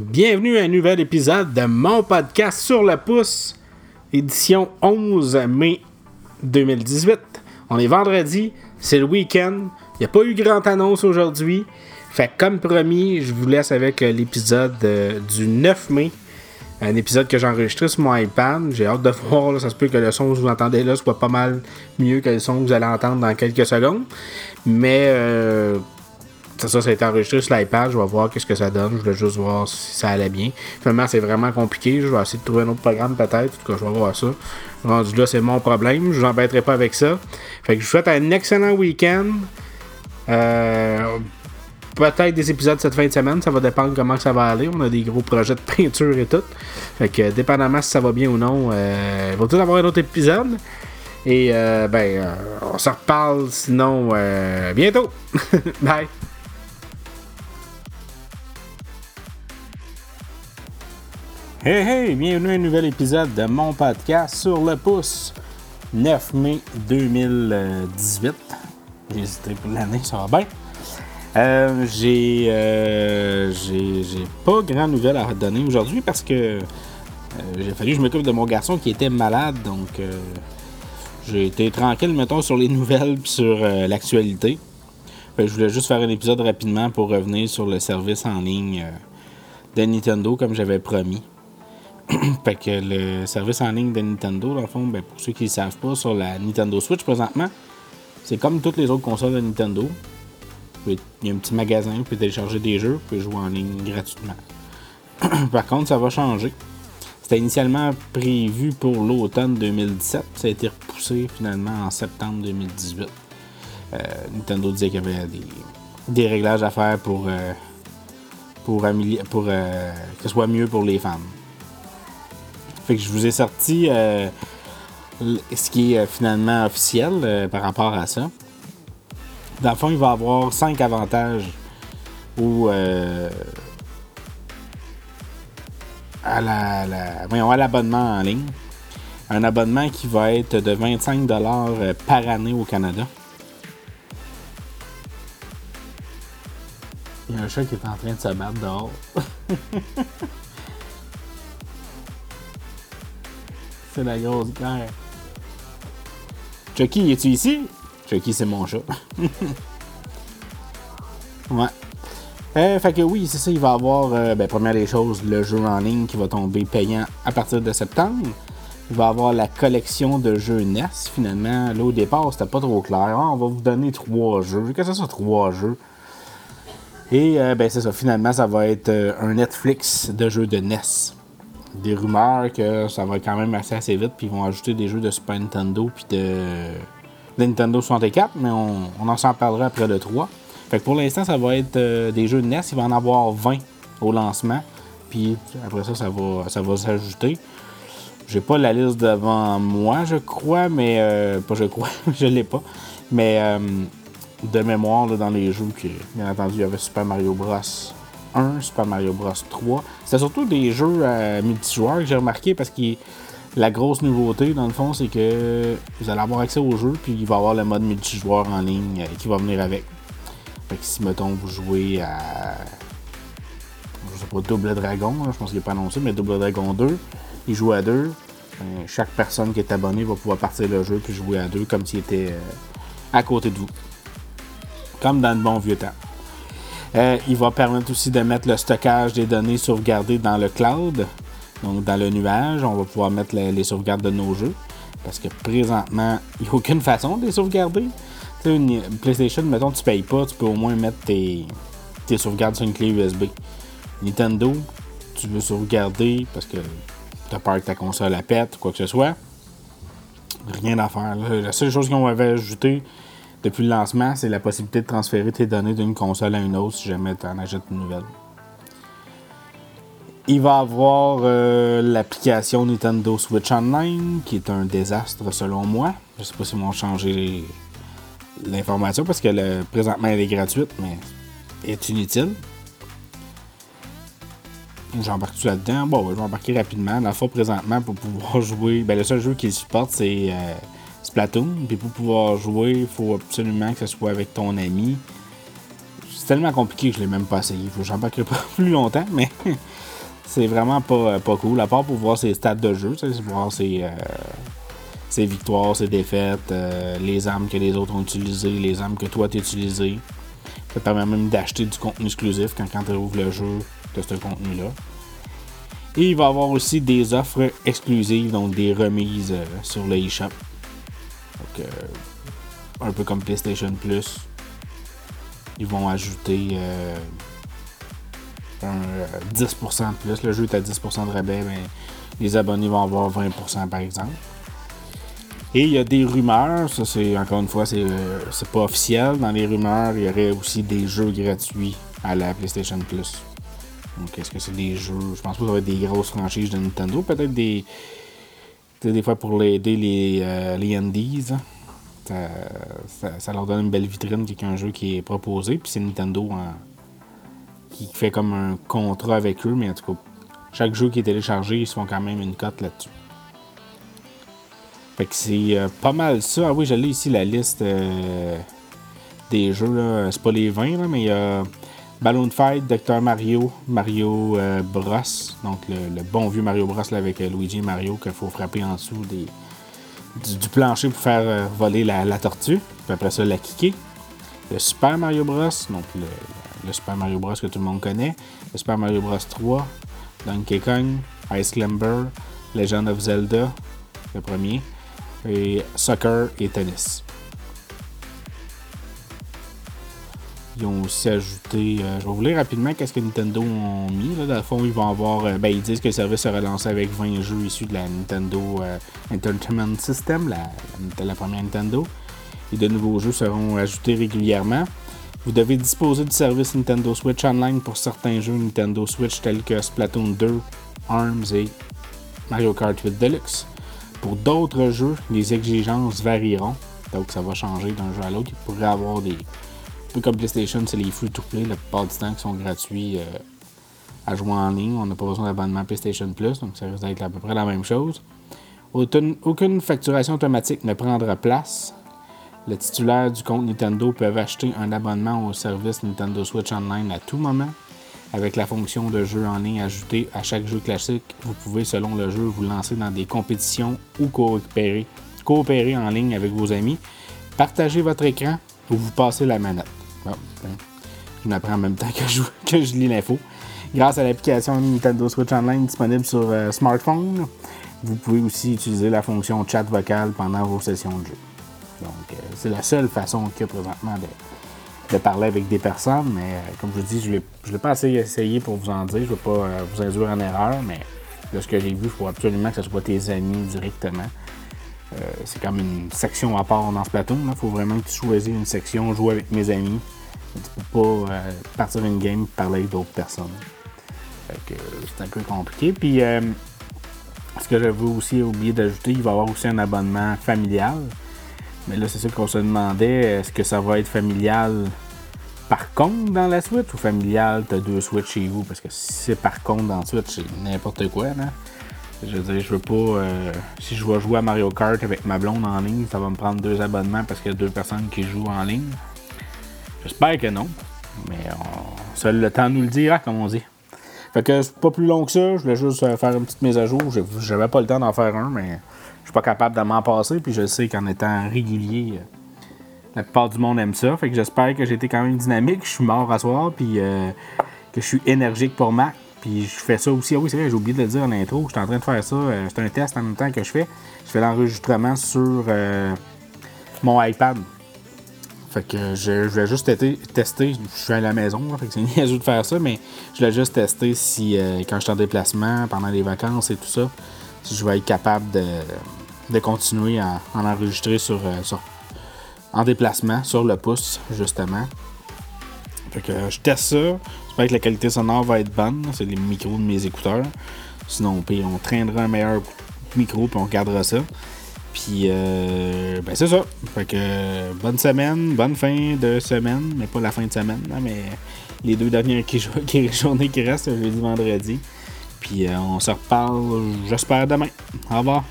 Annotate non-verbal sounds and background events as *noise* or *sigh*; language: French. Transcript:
Bienvenue à un nouvel épisode de mon podcast sur le pouce, édition 11 mai 2018. On est vendredi, c'est le week-end. Il n'y a pas eu grande annonce aujourd'hui. Fait comme promis, je vous laisse avec euh, l'épisode euh, du 9 mai. Un épisode que j'ai enregistré sur mon iPad. J'ai hâte de *laughs* voir. ça se peut que le son que vous entendez là soit pas mal mieux que le son que vous allez entendre dans quelques secondes. Mais euh, ça, ça, a été enregistré sur l'iPad. Je vais voir qu'est-ce que ça donne. Je voulais juste voir si ça allait bien. Finalement, c'est vraiment compliqué. Je vais essayer de trouver un autre programme peut-être. En tout cas, je vais voir ça. Rendu là, c'est mon problème. Je vous embêterai pas avec ça. Fait que je vous souhaite un excellent week-end. Euh, peut-être des épisodes cette fin de semaine. Ça va dépendre comment ça va aller. On a des gros projets de *laughs* peinture et tout. Fait que dépendamment si ça va bien ou non, euh, il va tout avoir un autre épisode. Et euh, ben, euh, on se reparle sinon bientôt. *laughs* Bye. Hey hey, bienvenue à un nouvel épisode de mon podcast sur le pouce. 9 mai 2018. J'ai hésité pour l'année, ça va bien. Euh, j'ai, euh, j'ai, pas grand nouvelle à donner aujourd'hui parce que euh, j'ai fallu que je m'occupe de mon garçon qui était malade, donc j'ai été tranquille, mettons, sur les *laughs* nouvelles puis sur l'actualité. Que je voulais juste faire un épisode rapidement pour revenir sur le service en ligne de Nintendo comme j'avais promis. *clears throat* fait que le service en ligne de Nintendo, dans le fond, ben, pour ceux qui ne savent pas, sur la Nintendo Switch présentement, c'est comme toutes les autres consoles de Nintendo. Il y a un petit magasin, vous pouvez télécharger des jeux, vous pouvez jouer en ligne gratuitement. *clears throat* Par contre, ça va changer. C'était initialement prévu pour l'automne 2017, ça a été repoussé finalement en septembre 2018. Euh, Nintendo disait qu'il y avait des, réglages à faire pour, euh, pour, euh, que ce soit mieux pour les fans. Fait que je vous ai sorti euh, ce qui est euh, finalement officiel euh, par rapport à ça. Dans le fond, il va avoir 5 avantages ou à la, l'abonnement en ligne. Un abonnement qui va être de 25$ euh, par année au Canada. Il y a un chat qui est en train de se battre dehors. *laughs* C'est la grosse guerre. Chucky, es-tu ici? Chucky, c'est mon chat. *laughs* ouais. Euh, fait que oui, c'est ça, il va y avoir, euh, ben, première des choses, le jeu en ligne qui va tomber payant à partir de septembre. Il va y avoir la collection de jeux NES, finalement. Là, au départ, c'était pas trop clair. Ah, on va vous donner trois jeux. Qu'est-ce que ça, trois jeux? Et euh, ben c'est ça, finalement, ça va être un Netflix de jeux de NES. Des rumeurs que ça va quand même assez assez vite, puis ils vont ajouter des jeux de Super Nintendo puis de, Nintendo 64, mais on, on en s'en parlera après le 3. Fait que pour l'instant, ça va être euh, des jeux de NES, il va en avoir 20 au lancement, puis après ça, ça va, ça va s'ajouter. J'ai pas la liste devant moi, je crois, mais euh, pas je crois, *laughs* je l'ai pas. Mais euh, de mémoire là, dans les jeux que bien entendu il y avait Super Mario Bros 1, Super Mario Bros 3. C'était surtout des jeux euh, multijoueurs que j'ai remarqué parce que la grosse nouveauté dans le fond c'est que vous allez avoir accès au jeu puis il va y avoir le mode multijoueur en ligne euh, qui va venir avec. Fait que si mettons vous jouez à je sais pas Double Dragon, là, je pense qu'il n'est pas annoncé, mais Double Dragon 2, il joue à deux. Ben, chaque personne qui est abonnée va pouvoir partir le jeu puis jouer à deux comme s'il était euh, à côté de vous. Comme dans le bon vieux temps. Euh, il va permettre aussi de mettre le stockage des données sauvegardées dans le cloud, donc dans le nuage. On va pouvoir mettre les, sauvegardes de nos jeux. Parce que présentement, *laughs* il n'y a aucune façon de les sauvegarder. Une PlayStation, mettons, tu payes pas, tu peux au moins mettre tes, sauvegardes sur une clé USB. Nintendo, tu veux sauvegarder parce que tu as peur que ta console la pète quoi que ce soit. Rien à faire. La seule chose qu'on avait ajoutée depuis le lancement, c'est la possibilité de transférer tes données d'une console à une autre si jamais tu en achètes une nouvelle. Il va avoir euh, l'application Nintendo Switch Online, qui est un désastre selon moi. Je sais pas s'ils vont changer l'information parce que le- présentement elle est gratuite, mais est inutile. J'embarque-tu là-dedans? Bon, je vais embarquer rapidement. Le fond, présentement, pour pouvoir *laughs* jouer, ben, le seul jeu qu'il supporte, c'est euh, Splatoon. Puis pour pouvoir jouer, il faut absolument que ce soit avec ton ami. C'est tellement compliqué que je l'ai même pas essayé. Faut que j'embarquerai pas *laughs* plus longtemps, mais *laughs* c'est vraiment pas, pas cool. À part pour voir ses stats de jeu, c'est voir ses, ses victoires, ses défaites, les armes que les autres ont utilisées, les armes que toi t'as utilisées. Ça permet même d'acheter du contenu exclusif quand, quand tu ouvres le jeu de ce contenu-là. Et il va y avoir aussi des offres exclusives, donc des remises euh, sur le eShop. Donc, euh, un peu comme PlayStation Plus. Ils vont ajouter euh, un, 10% de plus. Le jeu est à 10% de rabais, mais les abonnés vont avoir 20% par exemple. Et il y a des rumeurs, ça c'est encore une fois, c'est, c'est pas officiel. Dans les rumeurs, il y aurait aussi des jeux gratuits à la PlayStation Plus. Donc, est-ce que c'est des jeux? Je pense pas que ça va être des grosses franchises de Nintendo. Peut-être des. Des fois pour aider les, euh, les indies. Hein. Ça, leur donne une belle vitrine a un jeu qui est proposé. Puis c'est Nintendo qui fait comme un contrat avec eux. Mais en tout cas, chaque jeu qui est téléchargé, ils se font quand même une cote là-dessus. Fait que c'est euh, pas mal ça. Ah oui, j'ai ici la liste euh, des jeux. C'est pas les 20, mais il y a Balloon Fight, Dr. Mario, Mario euh, Bros. Donc le, bon vieux Mario Bros avec euh, Luigi et Mario qu'il faut frapper en dessous des, du, plancher pour faire euh, voler la, tortue. Puis après ça, la kicker. Le Super Mario Bros. Donc le, Super Mario Bros que tout le monde connaît. Le Super Mario Bros 3. Donkey Kong. Ice Climber. Legend of Zelda. Le premier. Et Soccer et Tennis. Ils ont aussi ajouté. Euh, je vais vous lire rapidement qu'est-ce que Nintendo ont mis. Là. Dans le fond, ils vont avoir. Euh, ben, ils disent que le service sera lancé avec 20 jeux issus de la Nintendo euh, Entertainment System, la, première Nintendo. Et de nouveaux jeux seront ajoutés régulièrement. Vous devez disposer du service Nintendo Switch Online pour certains jeux Nintendo Switch tels que Splatoon 2, ARMS et Mario Kart 8 Deluxe. Pour d'autres jeux, les exigences varieront. Donc ça va changer d'un jeu à l'autre. Il pourrait avoir des, peu comme PlayStation, c'est les free-to-play la plupart du temps qui sont gratuits euh, à jouer en ligne. On n'a pas besoin d'abonnement PlayStation Plus, donc ça risque d'être à peu près la même chose. Aucune, facturation automatique ne prendra place. Les titulaires du compte Nintendo peuvent acheter un abonnement au service Nintendo Switch Online à tout moment. Avec la fonction de jeu en ligne ajoutée à chaque jeu classique, vous pouvez, selon le jeu, vous lancer dans des compétitions ou coopérer, coopérer en ligne avec vos amis, partager votre écran ou vous passer la manette. Je m'apprends en même temps que je, *laughs* que lis l'info. Grâce à l'application Nintendo Switch Online disponible sur euh, smartphone, vous pouvez aussi utiliser la fonction chat vocal pendant vos sessions de jeu. Donc, euh, c'est la seule façon a présentement de, parler avec des personnes, mais euh, comme je vous dis, je ne l'ai pas assez essayé pour vous en dire. Je ne veux pas vous induire en erreur, mais de ce que j'ai vu, il faut absolument que ce soit tes amis directement. C'est comme une section à part dans ce plateau. Il faut vraiment que tu choisisses une section, jouer avec mes amis. Tu peux pas euh, partir une game et parler avec d'autres personnes. c'est un peu compliqué. Puis, euh, ce que j'avais aussi oublié d'ajouter, il va y avoir aussi un abonnement familial. Mais là, c'est ça qu'on se demandait, est-ce que ça va être familial par compte dans la Switch ou familial, tu as deux Switch chez vous? Parce que si c'est par compte dans la Switch, c'est n'importe quoi, non? Je veux dire, je veux pas. Euh, si je vais jouer à Mario Kart avec ma blonde en ligne, ça va me prendre deux abonnements parce qu'il y a deux personnes qui jouent en ligne. J'espère que non. Mais seul le temps nous le dira, comme on dit. Fait que c'est pas plus long que ça. Je voulais juste euh, faire une petite mise à jour. J'avais pas le temps d'en faire un, mais je suis pas capable de m'en passer. Puis je sais qu'en étant régulier, euh, la plupart du monde aime ça. Fait que j'espère que j'ai été quand même dynamique. Je suis mort à soir. Puis que je suis énergique pour Mac. Puis je fais ça aussi. Ah oui, c'est vrai, j'ai oublié de le dire en intro. Je suis en train de faire ça. c'est un test en même temps que je fais. Je fais l'enregistrement sur mon iPad. Fait que je, vais juste tester. Je suis à la maison, fait que c'est *laughs* niaiseux de faire ça, mais je vais juste tester si, euh, quand je suis en déplacement, pendant les vacances et tout ça, si je vais être capable de, continuer à en enregistrer euh, sur, en déplacement, sur le pouce, justement. Fait que je teste ça. J'espère que la qualité sonore va être bonne. C'est les micros de mes écouteurs. Sinon, on traînera un meilleur micro puis on gardera ça. Puis, euh, ben c'est ça. Fait que bonne semaine, bonne fin de semaine, mais pas la fin de semaine, mais les deux dernières *laughs* journées qui restent, jeudi, vendredi. Puis, euh, on se reparle, j'espère, demain. Au revoir.